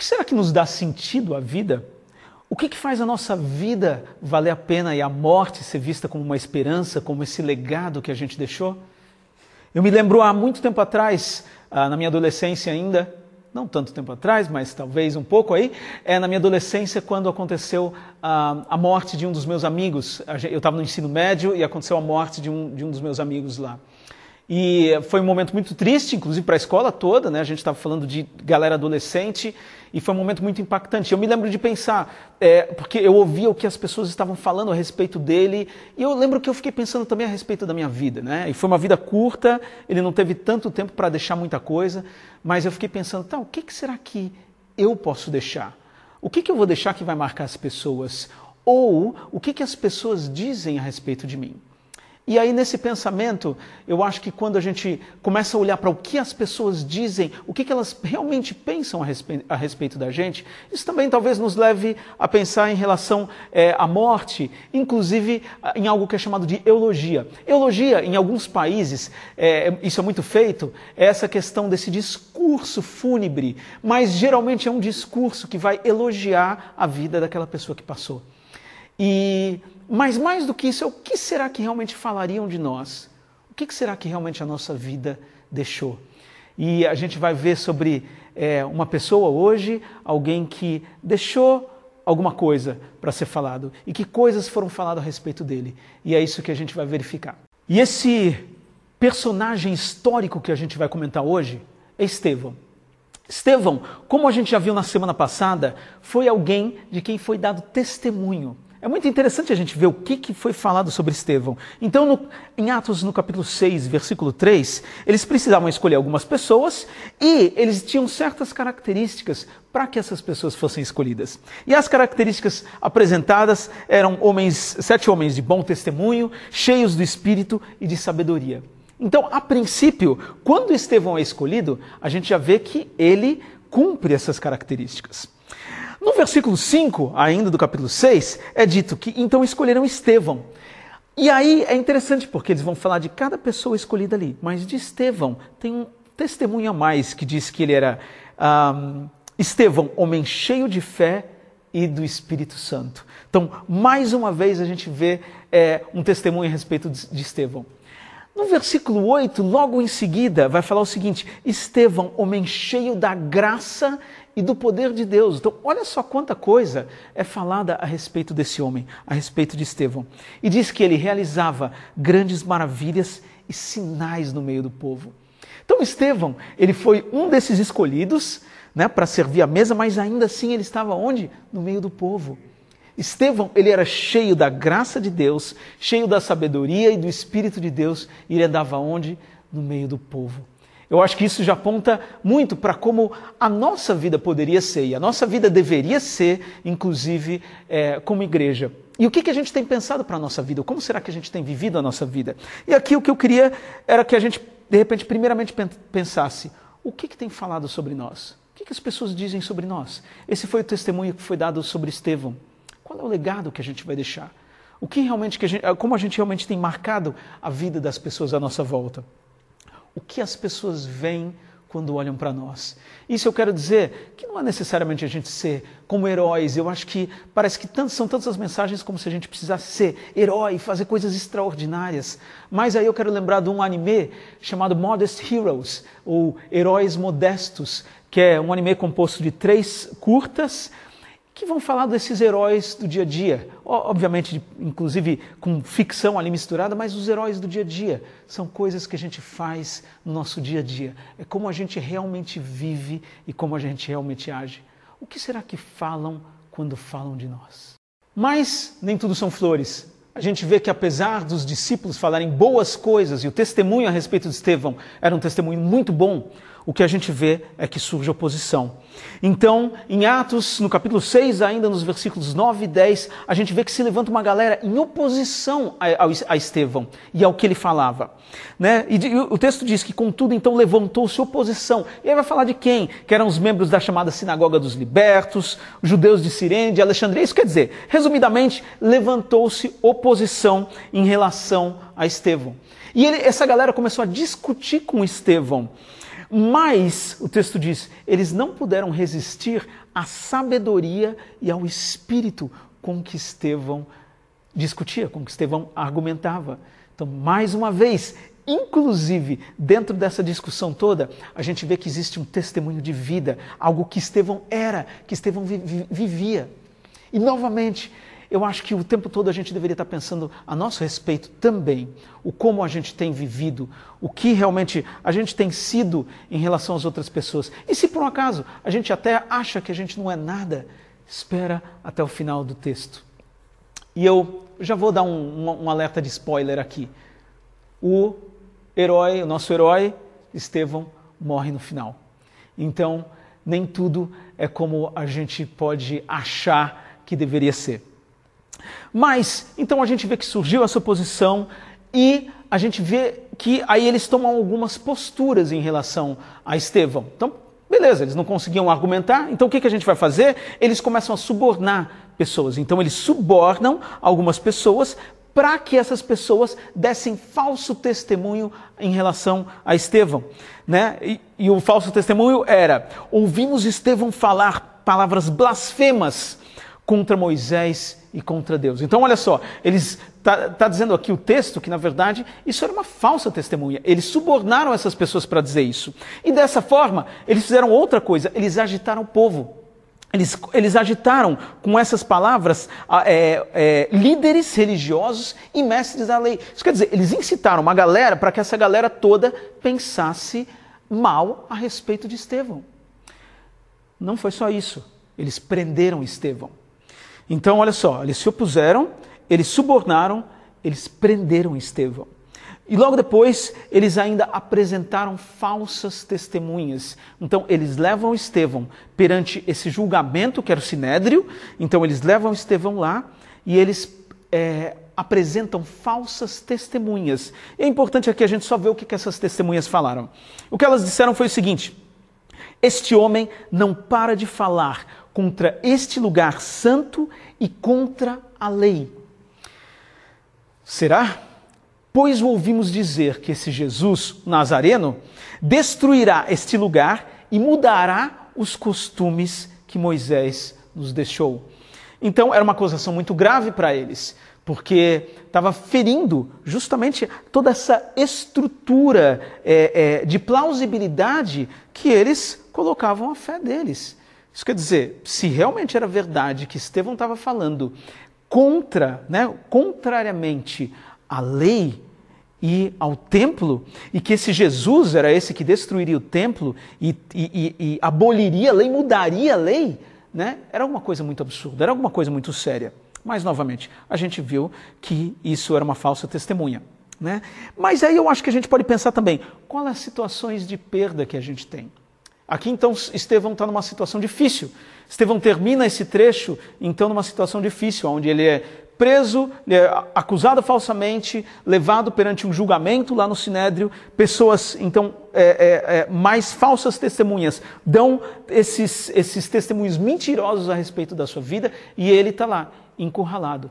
que será que nos dá sentido à vida? O que, que faz a nossa vida valer a pena e a morte ser vista como uma esperança, como esse legado que a gente deixou? Eu me lembro há muito tempo atrás, ah, na minha adolescência ainda, não tanto tempo atrás, mas talvez um pouco aí, é na minha adolescência quando aconteceu a, a morte de um dos meus amigos. Eu estava no ensino médio e aconteceu a morte de um, de um dos meus amigos lá. E foi um momento muito triste, inclusive para a escola toda, né? A gente estava falando de galera adolescente e foi um momento muito impactante. Eu me lembro de pensar, é, porque eu ouvia o que as pessoas estavam falando a respeito dele e eu lembro que eu fiquei pensando também a respeito da minha vida, né? E foi uma vida curta, ele não teve tanto tempo para deixar muita coisa, mas eu fiquei pensando, tá, o que, que será que eu posso deixar? O que, que eu vou deixar que vai marcar as pessoas? Ou o que, que as pessoas dizem a respeito de mim? E aí, nesse pensamento, eu acho que quando a gente começa a olhar para o que as pessoas dizem, o que, que elas realmente pensam a respeito, a respeito, da gente, isso também talvez nos leve a pensar em relação é, à morte, inclusive em algo que é chamado de eulogia. Eulogia, em alguns países, é, isso é muito feito, é essa questão desse discurso fúnebre, mas geralmente é um discurso que vai elogiar a vida daquela pessoa que passou. E mas mais do que isso, é o que será que realmente falariam de nós? O que será que realmente a nossa vida deixou? E a gente vai ver sobre é, uma pessoa hoje, alguém que deixou alguma coisa para ser falado e que coisas foram faladas a respeito dele. E é isso que a gente vai verificar. E esse personagem histórico que a gente vai comentar hoje é Estevão. Estevão, como a gente já viu na semana passada, foi alguém de quem foi dado testemunho é muito interessante a gente ver o que, que foi falado sobre Estevão. Então, no, em Atos, no capítulo 6, versículo 3, eles precisavam escolher algumas pessoas e eles tinham certas características para que essas pessoas fossem escolhidas. E as características apresentadas eram homens, sete homens de bom testemunho, cheios do espírito e de sabedoria. Então, a princípio, quando Estevão é escolhido, a gente já vê que ele cumpre essas características. No versículo 5, ainda do capítulo 6, é dito que então escolheram Estevão. E aí é interessante porque eles vão falar de cada pessoa escolhida ali, mas de Estevão tem um testemunho a mais que diz que ele era um, Estevão, homem cheio de fé e do Espírito Santo. Então, mais uma vez a gente vê é, um testemunho a respeito de Estevão. No versículo 8, logo em seguida, vai falar o seguinte: Estevão, homem cheio da graça e do poder de Deus. Então, olha só quanta coisa é falada a respeito desse homem, a respeito de Estevão. E diz que ele realizava grandes maravilhas e sinais no meio do povo. Então, Estevão, ele foi um desses escolhidos né, para servir a mesa, mas ainda assim ele estava onde? No meio do povo. Estevão, ele era cheio da graça de Deus, cheio da sabedoria e do Espírito de Deus, e ele andava onde? No meio do povo. Eu acho que isso já aponta muito para como a nossa vida poderia ser, e a nossa vida deveria ser, inclusive, é, como igreja. E o que, que a gente tem pensado para a nossa vida? Como será que a gente tem vivido a nossa vida? E aqui o que eu queria era que a gente, de repente, primeiramente pensasse: o que, que tem falado sobre nós? O que, que as pessoas dizem sobre nós? Esse foi o testemunho que foi dado sobre Estevão. Qual é o legado que a gente vai deixar? O que realmente que a gente, como a gente realmente tem marcado a vida das pessoas à nossa volta? o que as pessoas veem quando olham para nós. Isso eu quero dizer que não é necessariamente a gente ser como heróis. Eu acho que parece que são tantas as mensagens como se a gente precisasse ser herói, fazer coisas extraordinárias. Mas aí eu quero lembrar de um anime chamado Modest Heroes, ou Heróis Modestos, que é um anime composto de três curtas que vão falar desses heróis do dia a dia. Obviamente, inclusive com ficção ali misturada, mas os heróis do dia a dia são coisas que a gente faz no nosso dia a dia. É como a gente realmente vive e como a gente realmente age. O que será que falam quando falam de nós? Mas nem tudo são flores. A gente vê que apesar dos discípulos falarem boas coisas e o testemunho a respeito de Estevão era um testemunho muito bom, o que a gente vê é que surge oposição. Então, em Atos, no capítulo 6, ainda nos versículos 9 e 10, a gente vê que se levanta uma galera em oposição a, a Estevão e ao que ele falava. Né? E, o texto diz que, contudo, então levantou-se oposição. E aí vai falar de quem? Que eram os membros da chamada Sinagoga dos Libertos, os judeus de Sirene, de Alexandria. Isso quer dizer, resumidamente, levantou-se oposição em relação a Estevão. E ele, essa galera começou a discutir com Estevão Mas, o texto diz, eles não puderam resistir à sabedoria e ao espírito com que Estevão discutia, com que Estevão argumentava. Então, mais uma vez, inclusive dentro dessa discussão toda, a gente vê que existe um testemunho de vida, algo que Estevão era, que Estevão vivia. E novamente, eu acho que o tempo todo a gente deveria estar pensando a nosso respeito também, o como a gente tem vivido, o que realmente a gente tem sido em relação às outras pessoas. E se por um acaso a gente até acha que a gente não é nada, espera até o final do texto. E eu já vou dar um, um, um alerta de spoiler aqui. O herói, o nosso herói, Estevão, morre no final. Então, nem tudo é como a gente pode achar que deveria ser. Mas, então a gente vê que surgiu essa oposição e a gente vê que aí eles tomam algumas posturas em relação a Estevão. Então, beleza, eles não conseguiam argumentar, então o que, que a gente vai fazer? Eles começam a subornar pessoas. Então, eles subornam algumas pessoas para que essas pessoas dessem falso testemunho em relação a Estevão. Né? E, e o falso testemunho era: ouvimos Estevão falar palavras blasfemas contra Moisés e contra Deus. Então, olha só, eles está tá dizendo aqui o texto que, na verdade, isso era uma falsa testemunha. Eles subornaram essas pessoas para dizer isso. E dessa forma, eles fizeram outra coisa, eles agitaram o povo. Eles, eles agitaram com essas palavras é, é, líderes religiosos e mestres da lei. Isso quer dizer, eles incitaram uma galera para que essa galera toda pensasse mal a respeito de Estevão. Não foi só isso. Eles prenderam Estevão. Então, olha só, eles se opuseram, eles subornaram, eles prenderam Estevão. E logo depois, eles ainda apresentaram falsas testemunhas. Então, eles levam Estevão perante esse julgamento, que era o sinédrio. Então, eles levam Estevão lá e eles é, apresentam falsas testemunhas. E é importante aqui a gente só ver o que, que essas testemunhas falaram. O que elas disseram foi o seguinte: Este homem não para de falar contra este lugar santo e contra a lei. Será? Pois o ouvimos dizer que esse Jesus Nazareno destruirá este lugar e mudará os costumes que Moisés nos deixou. Então era uma acusação muito grave para eles, porque estava ferindo justamente toda essa estrutura é, é, de plausibilidade que eles colocavam a fé deles. Isso quer dizer, se realmente era verdade que Estevão estava falando contra, né, contrariamente à lei e ao templo, e que esse Jesus era esse que destruiria o templo e, e, e, aboliria a lei, mudaria a lei, né, era alguma coisa muito absurda, era alguma coisa muito séria. Mas, novamente, a gente viu que isso era uma falsa testemunha. Né? Mas aí eu acho que a gente pode pensar também, quais as situações de perda que a gente tem? Aqui então Estevão está numa situação difícil. Estevão termina esse trecho então numa situação difícil, onde ele é preso, ele é acusado falsamente, levado perante um julgamento lá no Sinédrio. Pessoas então é, é, é, mais falsas testemunhas dão esses, esses testemunhos mentirosos a respeito da sua vida e ele está lá encurralado.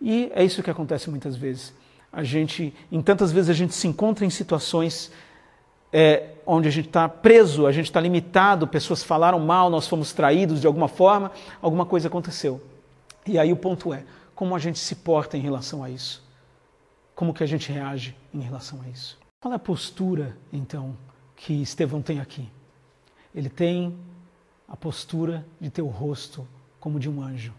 E é isso que acontece muitas vezes. A gente, em tantas vezes a gente se encontra em situações é, onde a gente está preso, a gente está limitado, pessoas falaram mal, nós fomos traídos de alguma forma, alguma coisa aconteceu. E aí o ponto é, como a gente se porta em relação a isso? Como que a gente reage em relação a isso? Qual é a postura, então, que Estevão tem aqui? Ele tem a postura de ter o rosto como de um anjo.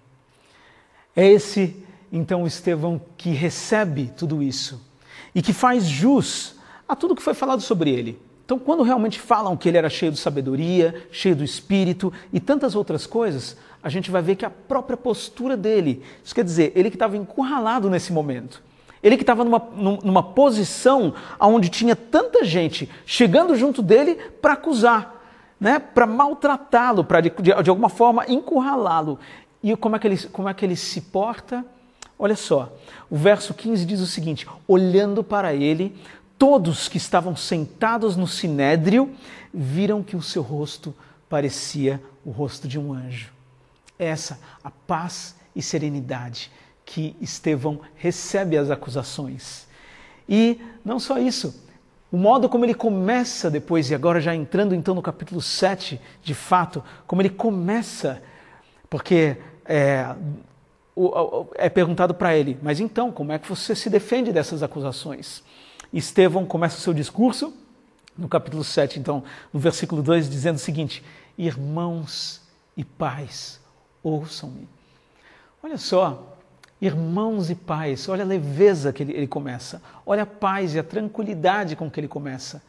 É esse, então, Estevão que recebe tudo isso e que faz jus a tudo que foi falado sobre ele. Então, quando realmente falam que ele era cheio de sabedoria, cheio do espírito e tantas outras coisas, a gente vai ver que a própria postura dele, isso quer dizer, ele que estava encurralado nesse momento, ele que estava numa, numa posição onde tinha tanta gente chegando junto dele para acusar, né, para maltratá-lo, para de, de, alguma forma encurralá-lo. E como é, que ele, como é que ele se porta? Olha só, o verso 15 diz o seguinte: olhando para ele, Todos que estavam sentados no sinédrio viram que o seu rosto parecia o rosto de um anjo. Essa a paz e serenidade que Estevão recebe as acusações. E não só isso, O modo como ele começa depois, e agora já entrando então no capítulo 7, de fato, como ele começa, porque é, é perguntado para ele, mas então, como é que você se defende dessas acusações? Estevão começa o seu discurso, no capítulo 7, então, no versículo 2, dizendo o seguinte: Irmãos e pais, ouçam-me. Olha só, irmãos e pais, olha a leveza que ele, ele começa, olha a paz e a tranquilidade com que ele começa.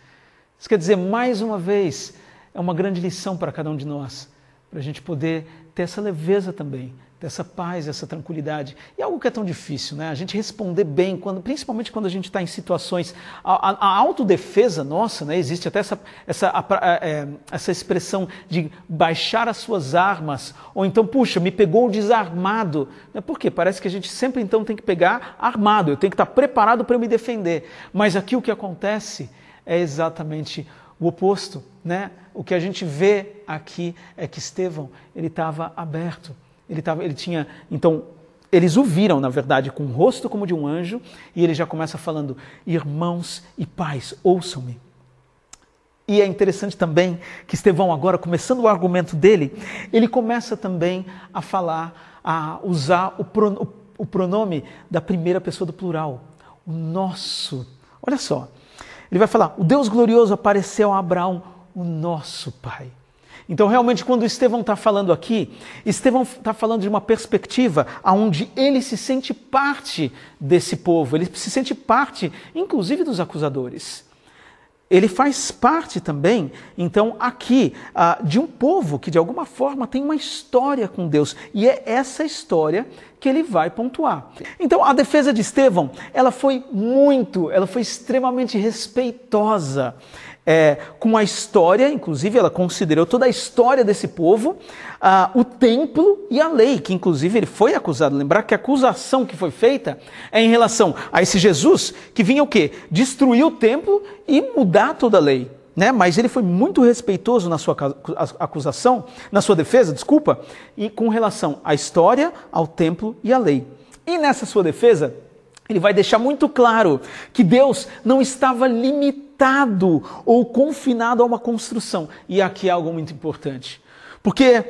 Isso quer dizer, mais uma vez, é uma grande lição para cada um de nós, para a gente poder ter essa leveza também, dessa paz, essa tranquilidade. E algo que é tão difícil, né? A gente responder bem, quando, principalmente quando a gente está em situações. A, a, a, autodefesa nossa, né? Existe até essa, essa, a, é, essa expressão de baixar as suas armas, ou então, puxa, me pegou desarmado. Né? Por quê? Parece que a gente sempre então tem que pegar armado, eu tenho que estar preparado para me defender. Mas aqui o que acontece é exatamente o oposto, né? O que a gente vê aqui é que Estevão, ele estava aberto ele, tava, ele tinha. Então, eles o viram, na verdade, com o rosto como de um anjo, e ele já começa falando: Irmãos e pais, ouçam-me. E é interessante também que Estevão, agora, começando o argumento dele, ele começa também a falar, a usar o, o pronome da primeira pessoa do plural, o nosso. Olha só, ele vai falar: o Deus glorioso apareceu a Abraão, o nosso pai. Então, realmente, quando Estevão está falando aqui, Estevão está falando de uma perspectiva onde ele se sente parte desse povo, ele se sente parte, inclusive, dos acusadores. Ele faz parte também, então, aqui, uh, de um povo que, de alguma forma, tem uma história com Deus. E é essa história que ele vai pontuar. Então, a defesa de Estevão, ela foi muito, ela foi extremamente respeitosa é, com a história, inclusive ela considerou toda a história desse povo, ah, o templo e a lei, que inclusive ele foi acusado. Lembrar que a acusação que foi feita é em relação a esse Jesus que vinha o quê? Destruir o templo e mudar toda a lei. Né? Mas ele foi muito respeitoso na sua acusação, na sua defesa, desculpa, e com relação à história, ao templo e à lei. E nessa sua defesa, ele vai deixar muito claro que Deus não estava limitado ou confinado a uma construção. E aqui é algo muito importante. Porque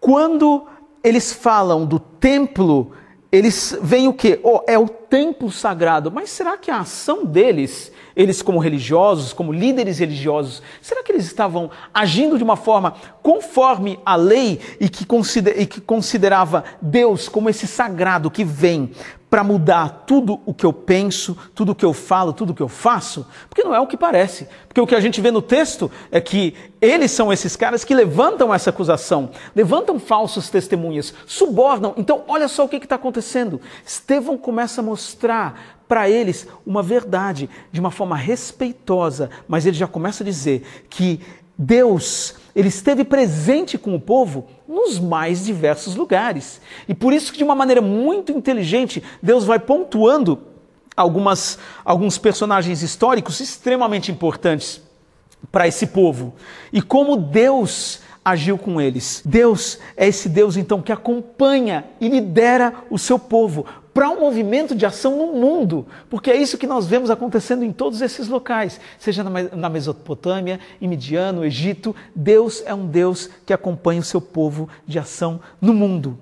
quando eles falam do templo, eles veem o quê? Oh, é o templo sagrado. Mas será que a ação deles, eles como religiosos, como líderes religiosos, será que eles estavam agindo de uma forma conforme a lei e que, consider, e que considerava Deus como esse sagrado que vem para mudar tudo o que eu penso, tudo o que eu falo, tudo o que eu faço? Porque não é o que parece. Porque o que a gente vê no texto é que eles são esses caras que levantam essa acusação, levantam falsos testemunhas, subornam. Então, olha só o que está acontecendo. Estevão começa a mostrar para eles uma verdade de uma forma respeitosa, mas ele já começa a dizer que Deus, ele esteve presente com o povo nos mais diversos lugares. E por isso que de uma maneira muito inteligente, Deus vai pontuando algumas, alguns personagens históricos extremamente importantes para esse povo. E como Deus agiu com eles. Deus é esse Deus então que acompanha e lidera o seu povo para um movimento de ação no mundo, porque é isso que nós vemos acontecendo em todos esses locais, seja na Mesopotâmia, em Midian, no Egito, Deus é um Deus que acompanha o seu povo de ação no mundo.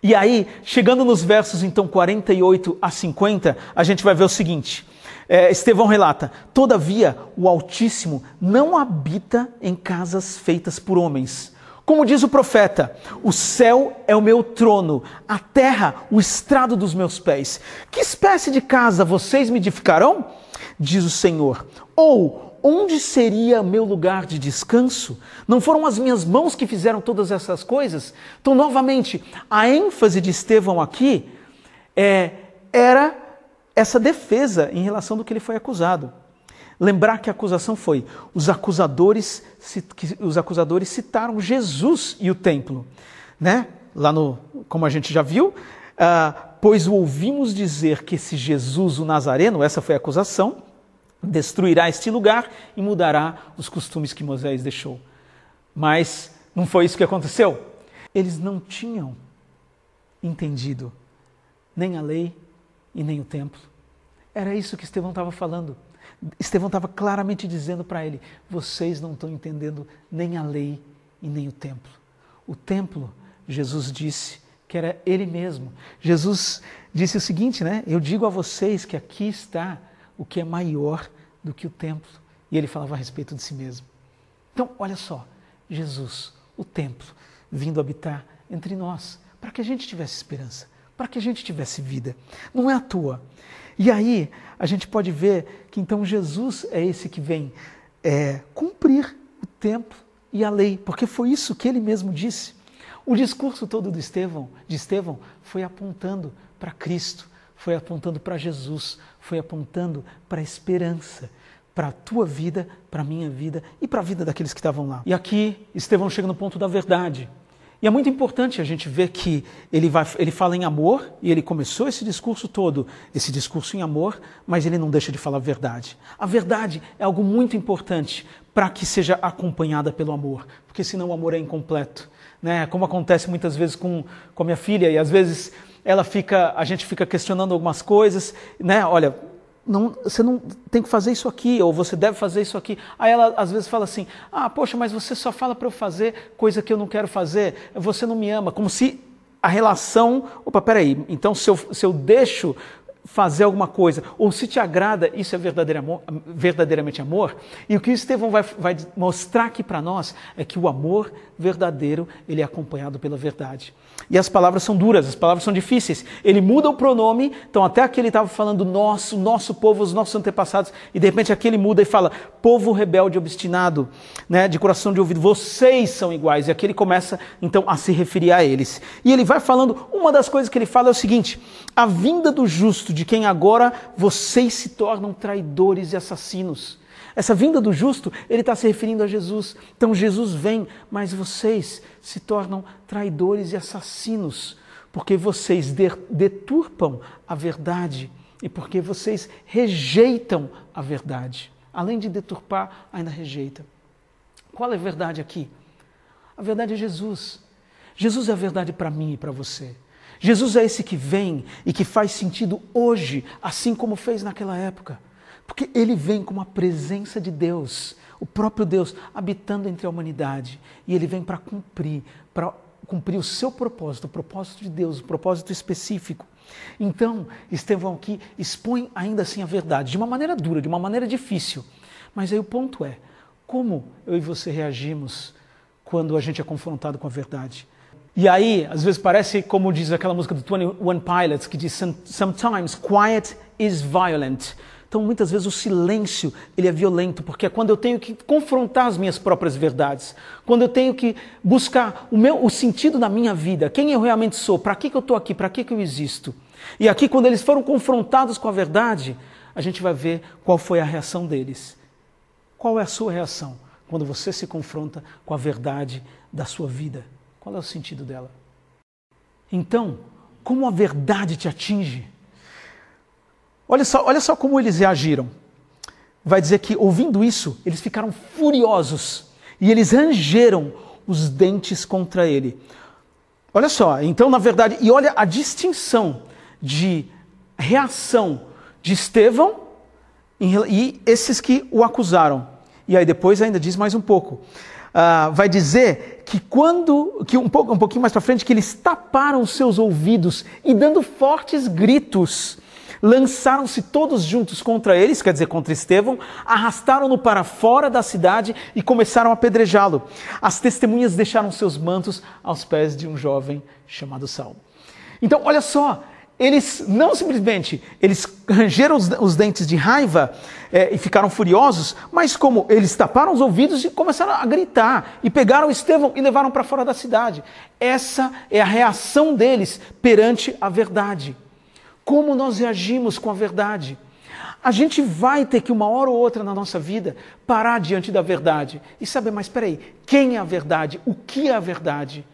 E aí, chegando nos versos então 48 a 50, a gente vai ver o seguinte: é, Estevão relata: Todavia, o Altíssimo não habita em casas feitas por homens como diz o profeta: o céu é o meu trono, a terra o estrado dos meus pés. Que espécie de casa vocês me edificarão? Diz o Senhor. Ou onde seria meu lugar de descanso? Não foram as minhas mãos que fizeram todas essas coisas? Então, novamente, a ênfase de Estevão aqui é, era essa defesa em relação do que ele foi acusado. Lembrar que a acusação foi: os acusadores, os acusadores citaram Jesus e o templo, né? Lá no, como a gente já viu, uh, pois ouvimos dizer que esse Jesus, o Nazareno, essa foi a acusação, destruirá este lugar e mudará os costumes que Moisés deixou. Mas não foi isso que aconteceu. Eles não tinham entendido nem a lei e nem o templo. Era isso que Estevão estava falando. Estevão estava claramente dizendo para ele: vocês não estão entendendo nem a lei e nem o templo. O templo, Jesus disse que era ele mesmo. Jesus disse o seguinte, né? Eu digo a vocês que aqui está o que é maior do que o templo. E ele falava a respeito de si mesmo. Então, olha só, Jesus, o templo, vindo habitar entre nós, para que a gente tivesse esperança, para que a gente tivesse vida. Não é à toa. E aí, a gente pode ver que então Jesus é esse que vem é, cumprir o templo e a lei, porque foi isso que ele mesmo disse. O discurso todo de Estevão, de Estevão foi apontando para Cristo, foi apontando para Jesus, foi apontando para a esperança, para a tua vida, para a minha vida e para a vida daqueles que estavam lá. E aqui Estevão chega no ponto da verdade. E é muito importante a gente ver que ele, vai, ele fala em amor, e ele começou esse discurso todo, esse discurso em amor, mas ele não deixa de falar a verdade. A verdade é algo muito importante para que seja acompanhada pelo amor, porque senão o amor é incompleto. Né? Como acontece muitas vezes com, com a minha filha, e às vezes ela fica, a gente fica questionando algumas coisas, né? Olha, não, você não tem que fazer isso aqui, ou você deve fazer isso aqui. Aí ela às vezes fala assim: ah, poxa, mas você só fala para eu fazer coisa que eu não quero fazer, você não me ama. Como se a relação. Opa, peraí, então se eu, se eu deixo fazer alguma coisa, ou se te agrada, isso é verdadeiramente amor. E o que Estevão vai, vai mostrar aqui para nós é que o amor verdadeiro ele é acompanhado pela verdade. E as palavras são duras, as palavras são difíceis. Ele muda o pronome, então até aqui ele estava falando nosso, nosso povo, os nossos antepassados, e de repente aqui ele muda e fala povo rebelde obstinado, né, de coração de ouvido, vocês são iguais. E aqui ele começa então a se referir a eles. E ele vai falando, uma das coisas que ele fala é o seguinte: a vinda do justo, de quem agora vocês se tornam traidores e assassinos. Essa vinda do justo, ele está se referindo a Jesus. Então Jesus vem, mas vocês se tornam traidores e assassinos, porque vocês deturpam a verdade e porque vocês rejeitam a verdade. Além de deturpar, ainda rejeita. Qual é a verdade aqui? A verdade é Jesus. Jesus é a verdade para mim e para você. Jesus é esse que vem e que faz sentido hoje, assim como fez naquela época. Porque ele vem com uma presença de Deus, o próprio Deus habitando entre a humanidade. E ele vem para cumprir, para cumprir o seu propósito, o propósito de Deus, o propósito específico. Então, Estevão aqui expõe ainda assim a verdade, de uma maneira dura, de uma maneira difícil. Mas aí o ponto é: como eu e você reagimos quando a gente é confrontado com a verdade? E aí, às vezes parece como diz aquela música do 21 Pilots, que diz: Sometimes quiet is violent. Então, muitas vezes o silêncio ele é violento, porque é quando eu tenho que confrontar as minhas próprias verdades, quando eu tenho que buscar o meu o sentido da minha vida, quem eu realmente sou, para que, que eu estou aqui, para que, que eu existo. E aqui, quando eles foram confrontados com a verdade, a gente vai ver qual foi a reação deles. Qual é a sua reação quando você se confronta com a verdade da sua vida? Qual é o sentido dela? Então, como a verdade te atinge? Olha só, olha só como eles reagiram. Vai dizer que, ouvindo isso, eles ficaram furiosos e eles rangeram os dentes contra ele. Olha só, então, na verdade, e olha a distinção de reação de Estevão e esses que o acusaram. E aí depois ainda diz mais um pouco. Uh, vai dizer que quando, que um, pouco, um pouquinho mais para frente, que eles taparam seus ouvidos e dando fortes gritos, lançaram-se todos juntos contra eles, quer dizer, contra Estevão, arrastaram-no para fora da cidade e começaram a apedrejá-lo. As testemunhas deixaram seus mantos aos pés de um jovem chamado Saulo. Então, olha só, eles não simplesmente eles rangeram os, os dentes de raiva é, e ficaram furiosos, mas como eles taparam os ouvidos e começaram a gritar e pegaram Estevão e levaram para fora da cidade. Essa é a reação deles perante a verdade como nós reagimos com a verdade. A gente vai ter que, uma hora ou outra na nossa vida, parar diante da verdade e saber, mas espera aí, quem é a verdade? O que é a verdade?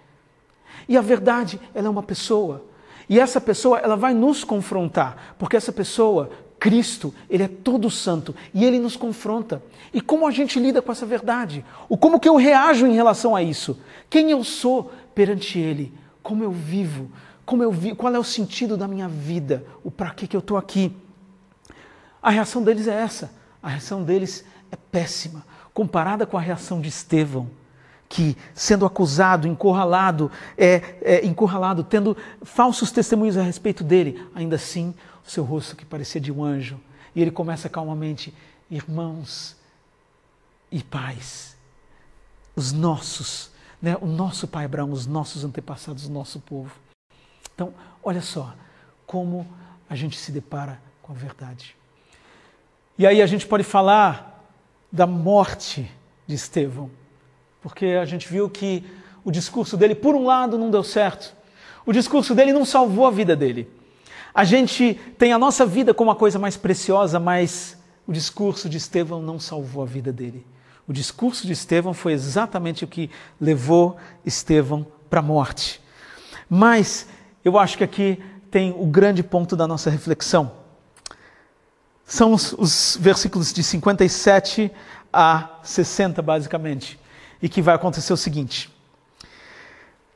E a verdade, ela é uma pessoa. E essa pessoa, ela vai nos confrontar, porque essa pessoa, Cristo, ele é todo santo e ele nos confronta. E como a gente lida com essa verdade? O como que eu reajo em relação a isso? Quem eu sou perante ele? Como eu vivo? como eu vi, qual é o sentido da minha vida, o para que, que eu estou aqui. A reação deles é essa. A reação deles é péssima, comparada com a reação de Estevão, que, sendo acusado, encurralado, é, é, encurralado, tendo falsos testemunhos a respeito dele, ainda assim, o seu rosto que parecia de um anjo. E ele começa calmamente: Irmãos e pais, os nossos, né, o nosso pai Abraão, os nossos antepassados, o nosso povo. Então, olha só como a gente se depara com a verdade. E aí a gente pode falar da morte de Estevão, porque a gente viu que o discurso dele, por um lado, não deu certo. O discurso dele não salvou a vida dele. A gente tem a nossa vida como a coisa mais preciosa, mas o discurso de Estevão não salvou a vida dele. O discurso de Estevão foi exatamente o que levou Estevão para a morte. Mas eu acho que aqui tem o grande ponto da nossa reflexão. São os, os versículos de 57 a 60, basicamente, e que vai acontecer o seguinte.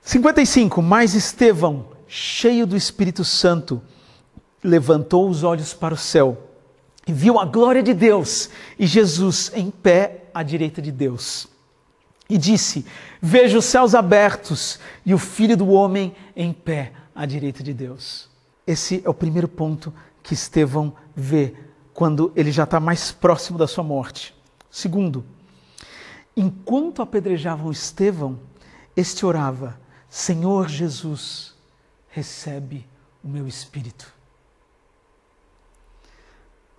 55. Mas Estevão, cheio do Espírito Santo, levantou os olhos para o céu e viu a glória de Deus e Jesus em pé à direita de Deus. E disse: Vejo os céus abertos e o Filho do Homem em pé à direita de Deus. Esse é o primeiro ponto que Estevão vê quando ele já está mais próximo da sua morte. Segundo, enquanto apedrejavam Estevão, este orava: Senhor Jesus, recebe o meu espírito.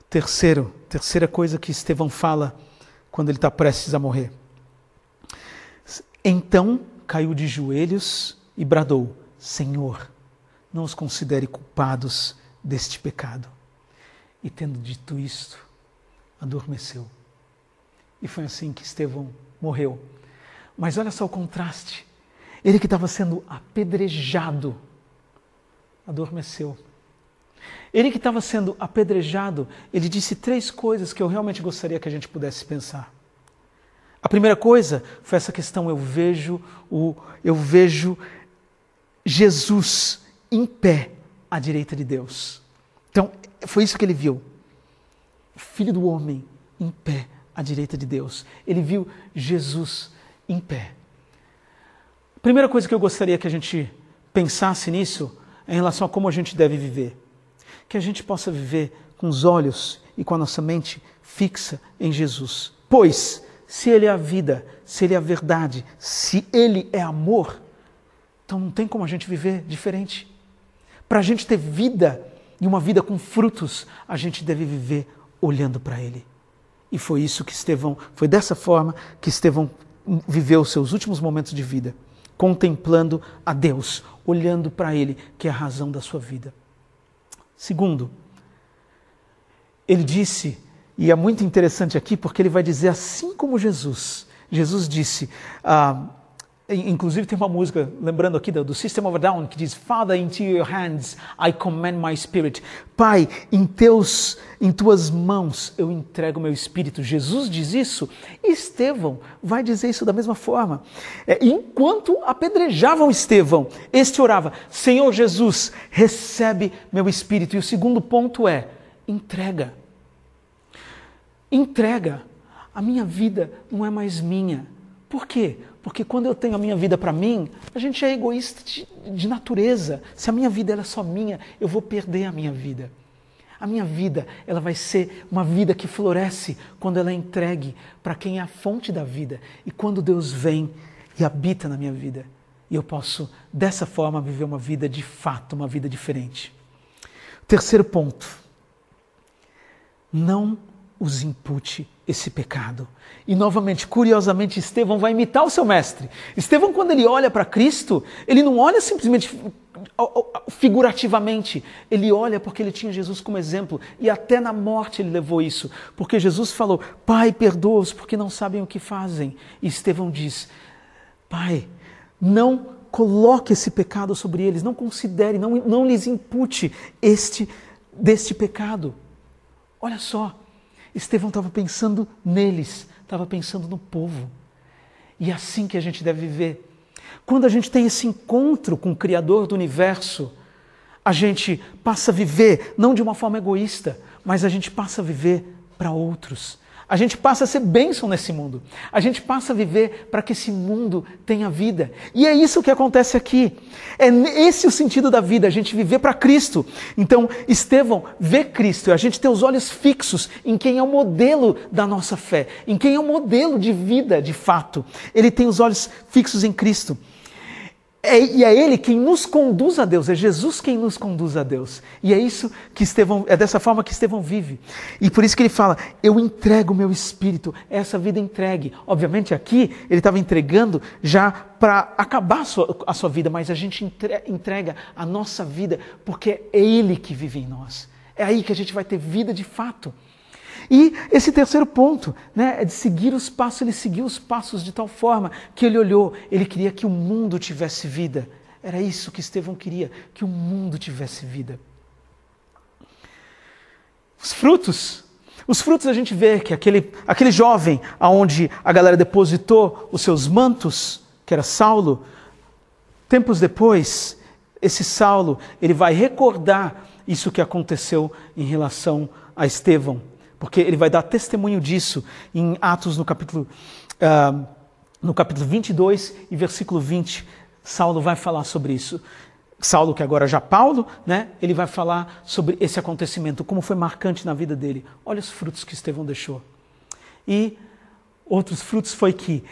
Terceiro, terceira coisa que Estevão fala quando ele está prestes a morrer. Então caiu de joelhos e bradou: Senhor, não os considere culpados deste pecado. E tendo dito isto, adormeceu. E foi assim que Estevão morreu. Mas olha só o contraste. Ele que estava sendo apedrejado, adormeceu. Ele que estava sendo apedrejado, ele disse três coisas que eu realmente gostaria que a gente pudesse pensar. A primeira coisa foi essa questão: eu vejo o, eu vejo Jesus em pé à direita de Deus. Então, foi isso que ele viu. Filho do homem em pé à direita de Deus. Ele viu Jesus em pé. A primeira coisa que eu gostaria que a gente pensasse nisso é em relação a como a gente deve viver que a gente possa viver com os olhos e com a nossa mente fixa em Jesus. Pois, se Ele é a vida, se Ele é a verdade, se Ele é amor, então não tem como a gente viver diferente. Para a gente ter vida e uma vida com frutos, a gente deve viver olhando para Ele. E foi isso que Estevão, foi dessa forma que Estevão viveu os seus últimos momentos de vida, contemplando a Deus, olhando para Ele, que é a razão da sua vida. Segundo, ele disse, e é muito interessante aqui porque ele vai dizer assim como Jesus. Jesus disse, ah, inclusive tem uma música, lembrando aqui do, System of a Down, que diz: Father, into your hands I commend my spirit. Pai, em, teus, em tuas mãos eu entrego meu espírito. Jesus diz isso, e Estevão vai dizer isso da mesma forma. É, enquanto apedrejavam Estevão, este orava: Senhor Jesus, recebe meu espírito. E o segundo ponto é: entrega. Entrega. A minha vida não é mais minha. Por quê? Porque quando eu tenho a minha vida para mim, a gente é egoísta de, de, natureza. Se a minha vida é só minha, eu vou perder a minha vida. A minha vida, ela vai ser uma vida que floresce quando ela é entregue para quem é a fonte da vida. E quando Deus vem e habita na minha vida. E eu posso, dessa forma, viver uma vida de fato, uma vida diferente. Terceiro ponto. Não os impute esse pecado. E novamente, curiosamente, Estevão vai imitar o seu mestre. Estevão, quando ele olha para Cristo, ele não olha simplesmente figurativamente, ele olha porque ele tinha Jesus como exemplo e até na morte ele levou isso, porque Jesus falou: Pai, perdoa-os porque não sabem o que fazem. E Estevão diz: Pai, não coloque esse pecado sobre eles, não considere, não, não lhes impute este deste pecado. Olha só, Estevão estava pensando neles, estava pensando no povo. E é assim que a gente deve viver. Quando a gente tem esse encontro com o Criador do universo, a gente passa a viver não de uma forma egoísta, mas a gente passa a viver para outros. A gente passa a ser bênção nesse mundo. A gente passa a viver para que esse mundo tenha vida. E é isso que acontece aqui. É esse o sentido da vida, a gente viver para Cristo. Então, Estevão vê Cristo, a gente tem os olhos fixos em quem é o modelo da nossa fé, em quem é o modelo de vida de fato. Ele tem os olhos fixos em Cristo. É, e é Ele quem nos conduz a Deus, é Jesus quem nos conduz a Deus. E é isso que Estevão, é dessa forma que Estevão vive. E por isso que ele fala: Eu entrego o meu espírito, essa vida entregue. Obviamente aqui ele estava entregando já para acabar a sua, a sua vida, mas a gente entrega a nossa vida porque é Ele que vive em nós. É aí que a gente vai ter vida de fato. E esse terceiro ponto né, é de seguir os passos. Ele seguiu os passos de tal forma que ele olhou, ele queria que o mundo tivesse vida. Era isso que Estevão queria, que o mundo tivesse vida. Os frutos. Os frutos a gente vê que aquele, aquele jovem aonde a galera depositou os seus mantos, que era Saulo, tempos depois, esse Saulo, ele vai recordar isso que aconteceu em relação a Estevão porque ele vai dar testemunho disso em Atos no capítulo, uh, no capítulo 22 e versículo 20. Saulo vai falar sobre isso. Saulo, que agora já Paulo, né, ele vai falar sobre esse acontecimento, como foi marcante na vida dele. Olha os frutos que Estevão deixou. E outros frutos foi que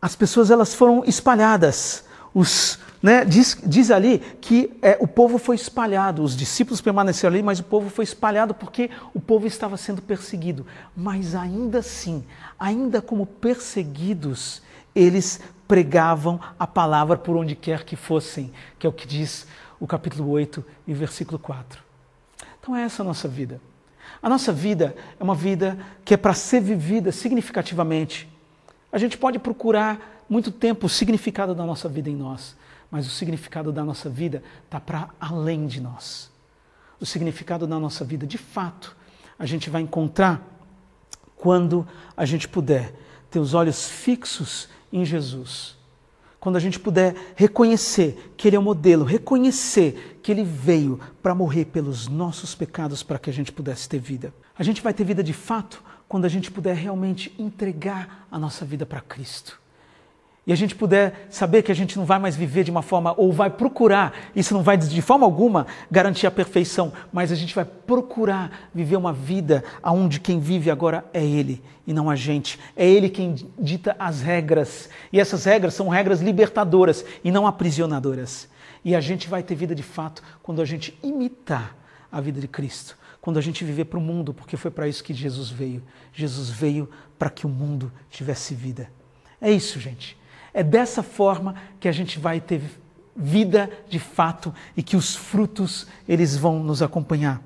as pessoas elas foram espalhadas. Os né, diz, diz, ali que é, o povo foi espalhado, os discípulos permaneceram ali, mas o povo foi espalhado porque o povo estava sendo perseguido. Mas ainda assim, ainda como perseguidos, eles pregavam a palavra por onde quer que fossem, que é o que diz o capítulo 8 e versículo 4. Então é essa a nossa vida. A nossa vida é uma vida que é para ser vivida significativamente. A gente pode procurar muito tempo o significado da nossa vida em nós mas o significado da nossa vida está para além de nós. O significado da nossa vida, de fato, a gente vai encontrar quando a gente puder ter os olhos fixos em Jesus. Quando a gente puder reconhecer que Ele é o modelo, reconhecer que Ele veio para morrer pelos nossos pecados para que a gente pudesse ter vida. A gente vai ter vida de fato quando a gente puder realmente entregar a nossa vida para Cristo e a gente puder saber que a gente não vai mais viver de uma forma, ou vai procurar, isso não vai de forma alguma garantir a perfeição, mas a gente vai procurar viver uma vida onde quem vive agora é Ele e não a gente. É Ele quem dita as regras. E essas regras são regras libertadoras e não aprisionadoras. E a gente vai ter vida de fato quando a gente imitar a vida de Cristo. Quando a gente viver para o mundo, porque foi para isso que Jesus veio. Jesus veio para que o mundo tivesse vida. É isso, gente. É dessa forma que a gente vai ter vida de fato e que os frutos eles vão nos acompanhar.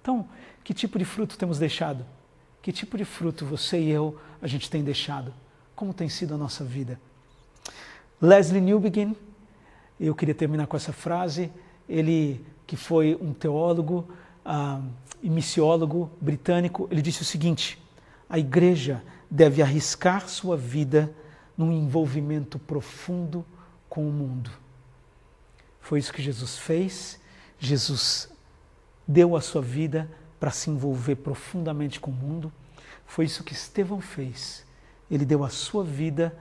Então, que tipo de fruto temos deixado? Que tipo de fruto você e eu a gente tem deixado? Como tem sido a nossa vida? Leslie Newbegin, eu queria terminar com essa frase, ele que foi um teólogo uh, e missiólogo britânico, ele disse o seguinte: a igreja deve arriscar sua vida num envolvimento profundo com o mundo. Foi isso que Jesus fez. Jesus deu a sua vida para se envolver profundamente com o mundo. Foi isso que Estevão fez. Ele deu a sua vida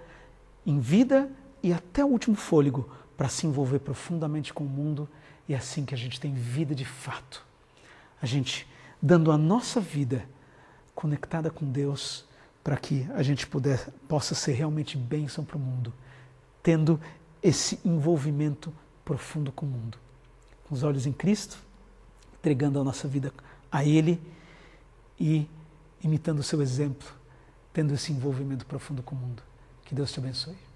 em vida e até o último fôlego para se envolver profundamente com o mundo. E é assim que a gente tem vida de fato. A gente dando a nossa vida conectada com Deus para que a gente puder, possa ser realmente bênção para o mundo, tendo esse envolvimento profundo com o mundo. Com os olhos em Cristo, entregando a nossa vida a Ele e imitando o seu exemplo, tendo esse envolvimento profundo com o mundo. Que Deus te abençoe.